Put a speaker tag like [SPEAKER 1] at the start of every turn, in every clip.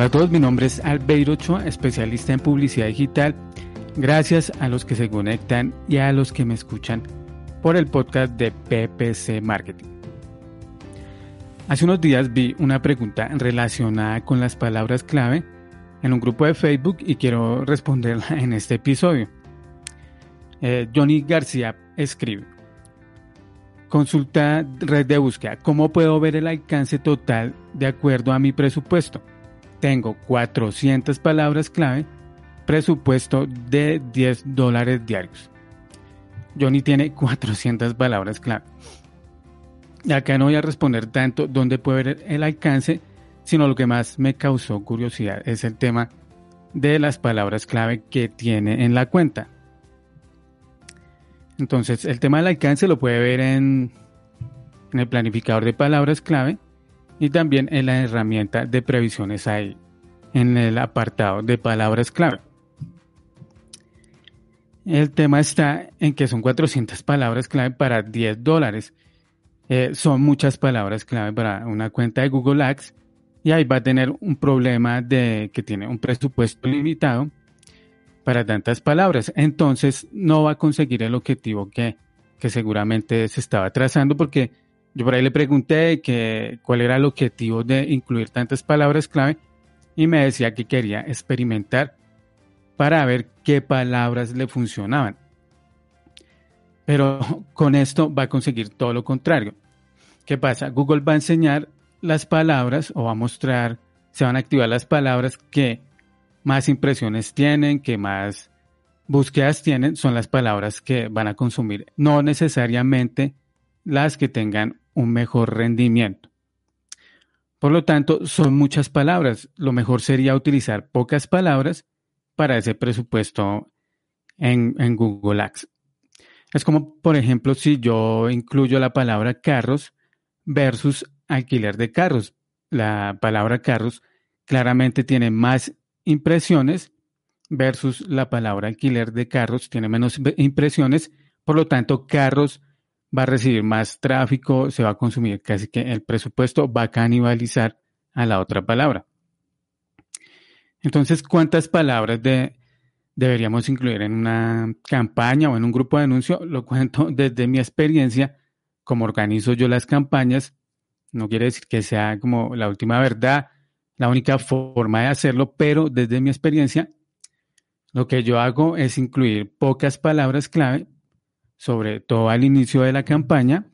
[SPEAKER 1] Hola a todos, mi nombre es Albeiro Ochoa, especialista en publicidad digital. Gracias a los que se conectan y a los que me escuchan por el podcast de PPC Marketing. Hace unos días vi una pregunta relacionada con las palabras clave en un grupo de Facebook y quiero responderla en este episodio. Eh, Johnny García escribe, consulta red de búsqueda, ¿cómo puedo ver el alcance total de acuerdo a mi presupuesto? Tengo 400 palabras clave, presupuesto de 10 dólares diarios. Johnny tiene 400 palabras clave. Acá no voy a responder tanto dónde puede ver el alcance, sino lo que más me causó curiosidad es el tema de las palabras clave que tiene en la cuenta. Entonces, el tema del alcance lo puede ver en, el planificador de palabras clave y también en la herramienta de previsiones ahí, en el apartado de palabras clave. El tema está en que son 400 palabras clave para 10 dólares. Eh, son muchas palabras clave para una cuenta de Google Ads y ahí va a tener un problema de que tiene un presupuesto limitado para tantas palabras. Entonces no va a conseguir el objetivo que, seguramente se estaba trazando porque yo por ahí le pregunté que, cuál era el objetivo de incluir tantas palabras clave y me decía que quería experimentar para ver qué palabras le funcionaban. Pero con esto va a conseguir todo lo contrario. ¿Qué pasa? Google va a enseñar las palabras o va a mostrar, se van a activar las palabras que más impresiones tienen, que más búsquedas tienen, son las palabras que van a consumir, no necesariamente las que tengan un mejor rendimiento. Por lo tanto, son muchas palabras. Lo mejor sería utilizar pocas palabras para ese presupuesto en, en Google Ads. Es como, por ejemplo, si yo incluyo la palabra carros versus alquiler de carros. La palabra carros claramente tiene más impresiones versus la palabra alquiler de carros tiene menos impresiones, por lo tanto carros va a recibir más tráfico, se va a consumir casi que el presupuesto va a canibalizar a la otra palabra. Entonces, ¿cuántas palabras de, deberíamos incluir en una campaña o en un grupo de anuncio? Lo cuento desde mi experiencia, como organizo yo las campañas. No quiere decir que sea como la última verdad, la única forma de hacerlo, pero desde mi experiencia, lo que yo hago es incluir pocas palabras clave, sobre todo al inicio de la campaña,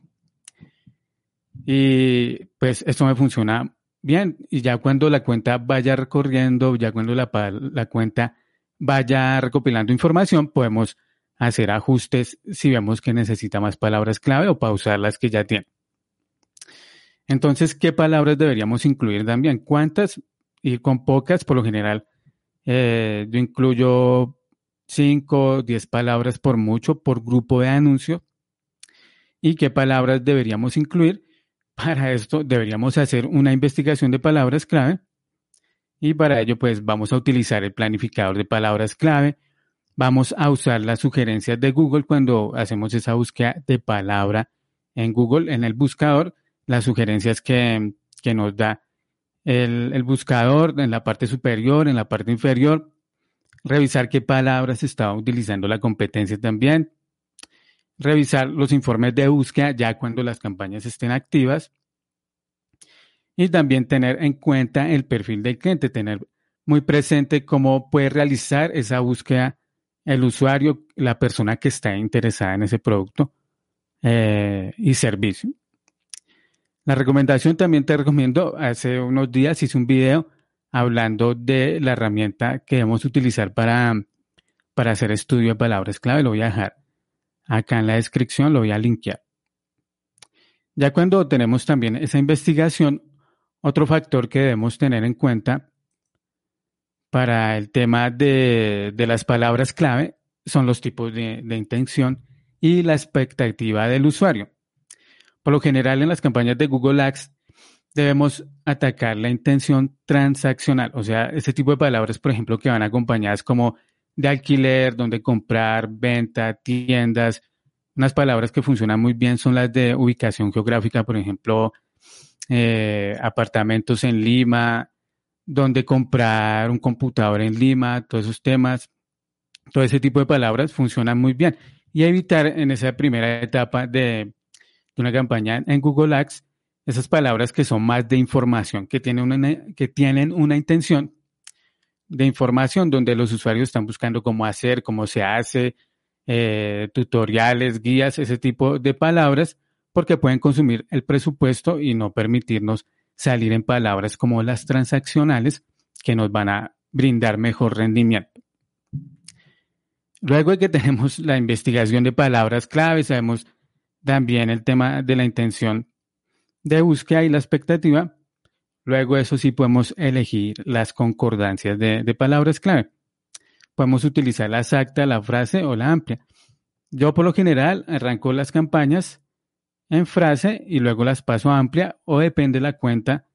[SPEAKER 1] y pues esto me funciona bien. Y ya cuando la cuenta vaya recorriendo, ya cuando la, la cuenta vaya recopilando información, podemos hacer ajustes si vemos que necesita más palabras clave o pausar las que ya tiene. Entonces, ¿qué palabras deberíamos incluir también? ¿Cuántas? Y con pocas, por lo general, eh, yo incluyo 5, 10 palabras por mucho por grupo de anuncio. ¿Y qué palabras deberíamos incluir? Para esto deberíamos hacer una investigación de palabras clave. Y para ello, pues vamos a utilizar el planificador de palabras clave. Vamos a usar las sugerencias de Google cuando hacemos esa búsqueda de palabra en Google, en el buscador las sugerencias que, nos da el, buscador en la parte superior, en la parte inferior, revisar qué palabras estaba utilizando la competencia también, revisar los informes de búsqueda ya cuando las campañas estén activas y también tener en cuenta el perfil del cliente, tener muy presente cómo puede realizar esa búsqueda el usuario, la persona que está interesada en ese producto eh, y servicio. La recomendación también te recomiendo, hace unos días hice un video hablando de la herramienta que debemos utilizar para, para hacer estudio de palabras clave. Lo voy a dejar acá en la descripción, lo voy a linkear. Ya cuando tenemos también esa investigación, otro factor que debemos tener en cuenta para el tema de, las palabras clave son los tipos de intención y la expectativa del usuario. Por lo general, en las campañas de Google Ads debemos atacar la intención transaccional, o sea, ese tipo de palabras, por ejemplo, que van acompañadas como de alquiler, donde comprar, venta, tiendas. Unas palabras que funcionan muy bien son las de ubicación geográfica, por ejemplo, eh, apartamentos en Lima, donde comprar un computador en Lima, todos esos temas, todo ese tipo de palabras funcionan muy bien. Y evitar en esa primera etapa de, una campaña en Google Ads esas palabras que son más de información, que tienen una, que tienen una intención de información donde los usuarios están buscando cómo hacer, cómo se hace, eh, tutoriales, guías, ese tipo de palabras, porque pueden consumir el presupuesto y no permitirnos salir en palabras como las transaccionales que nos van a brindar mejor rendimiento. Luego de que tenemos la investigación de palabras clave, sabemos también el tema de la intención de búsqueda y la expectativa. Luego eso sí podemos elegir las concordancias de, palabras clave. Podemos utilizar la exacta, la frase o la amplia. Yo por lo general arranco las campañas en frase y luego las paso a amplia o depende de la cuenta,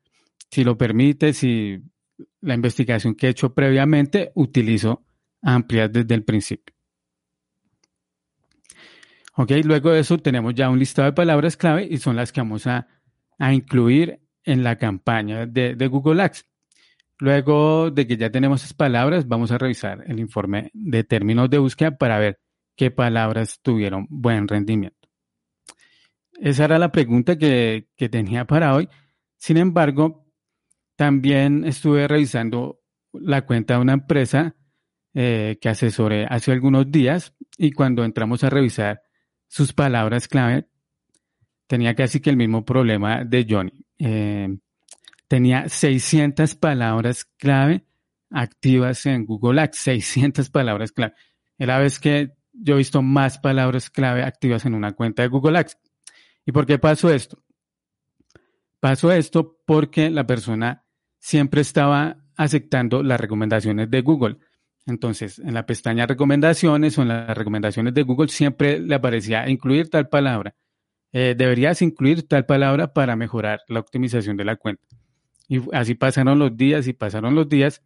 [SPEAKER 1] si lo permite, si la investigación que he hecho previamente utilizo amplias desde el principio. Ok, luego de eso tenemos ya un listado de palabras clave y son las que vamos a, incluir en la campaña de, de, Google Ads. Luego de que ya tenemos esas palabras, vamos a revisar el informe de términos de búsqueda para ver qué palabras tuvieron buen rendimiento. Esa era la pregunta que, tenía para hoy. Sin embargo, también estuve revisando la cuenta de una empresa eh, que asesoré hace algunos días y cuando entramos a revisar sus palabras clave, tenía casi que el mismo problema de Johnny. Eh, tenía 600 palabras clave activas en Google Ads, 600 palabras clave. Era la vez que yo he visto más palabras clave activas en una cuenta de Google Ads. ¿Y por qué pasó esto? Pasó esto porque la persona siempre estaba aceptando las recomendaciones de Google. Entonces, en la pestaña recomendaciones o en las recomendaciones de Google siempre le aparecía incluir tal palabra. Eh, deberías incluir tal palabra para mejorar la optimización de la cuenta. Y así pasaron los días y pasaron los días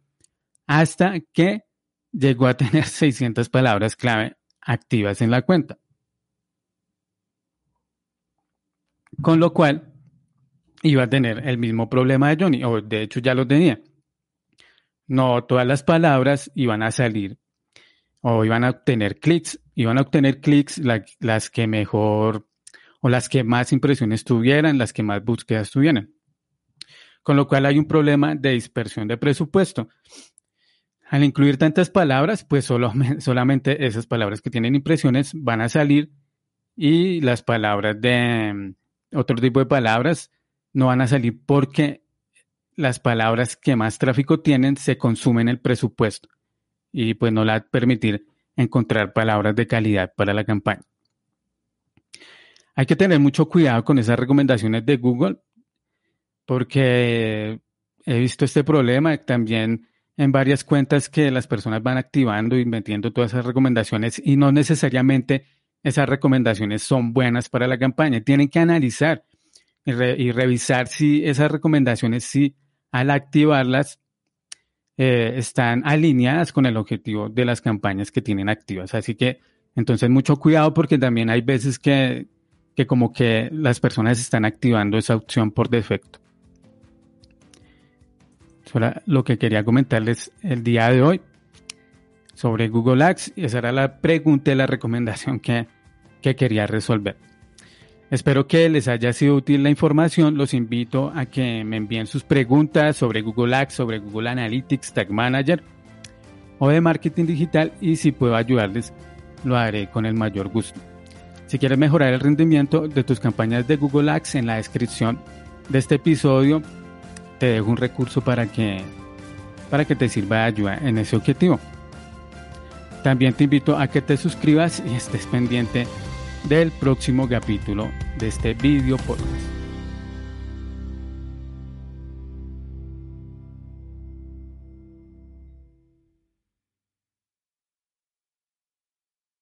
[SPEAKER 1] hasta que llegó a tener 600 palabras clave activas en la cuenta. Con lo cual iba a tener el mismo problema de Johnny, o de hecho ya lo tenía. No todas las palabras iban a salir o iban a obtener clics, iban a obtener clics las que mejor o las que más impresiones tuvieran, las que más búsquedas tuvieran. Con lo cual hay un problema de dispersión de presupuesto. Al incluir tantas palabras, pues solo, solamente esas palabras que tienen impresiones van a salir y las palabras de, otro tipo de palabras no van a salir porque las palabras que más tráfico tienen se consumen el presupuesto y pues no la a permitir encontrar palabras de calidad para la campaña. Hay que tener mucho cuidado con esas recomendaciones de Google porque he visto este problema también en varias cuentas que las personas van activando y metiendo todas esas recomendaciones y no necesariamente esas recomendaciones son buenas para la campaña. Tienen que analizar y, revisar si esas recomendaciones, si al activarlas, eh, están alineadas con el objetivo de las campañas que tienen activas. Así que entonces mucho cuidado porque también hay veces que, que como que las personas están activando esa opción por defecto. Eso era lo que quería comentarles el día de hoy sobre Google Ads. Esa era la pregunta y la recomendación que, que quería resolver. Espero que les haya sido útil la información. Los invito a que me envíen sus preguntas sobre Google Ads, sobre Google Analytics, Tag Manager o de marketing digital y si puedo ayudarles, lo haré con el mayor gusto. Si quieres mejorar el rendimiento de tus campañas de Google Ads, en la descripción de este episodio te dejo un recurso para que, para que te sirva de ayuda en ese objetivo. También te invito a que te suscribas y estés pendiente del próximo capítulo de este video podcast.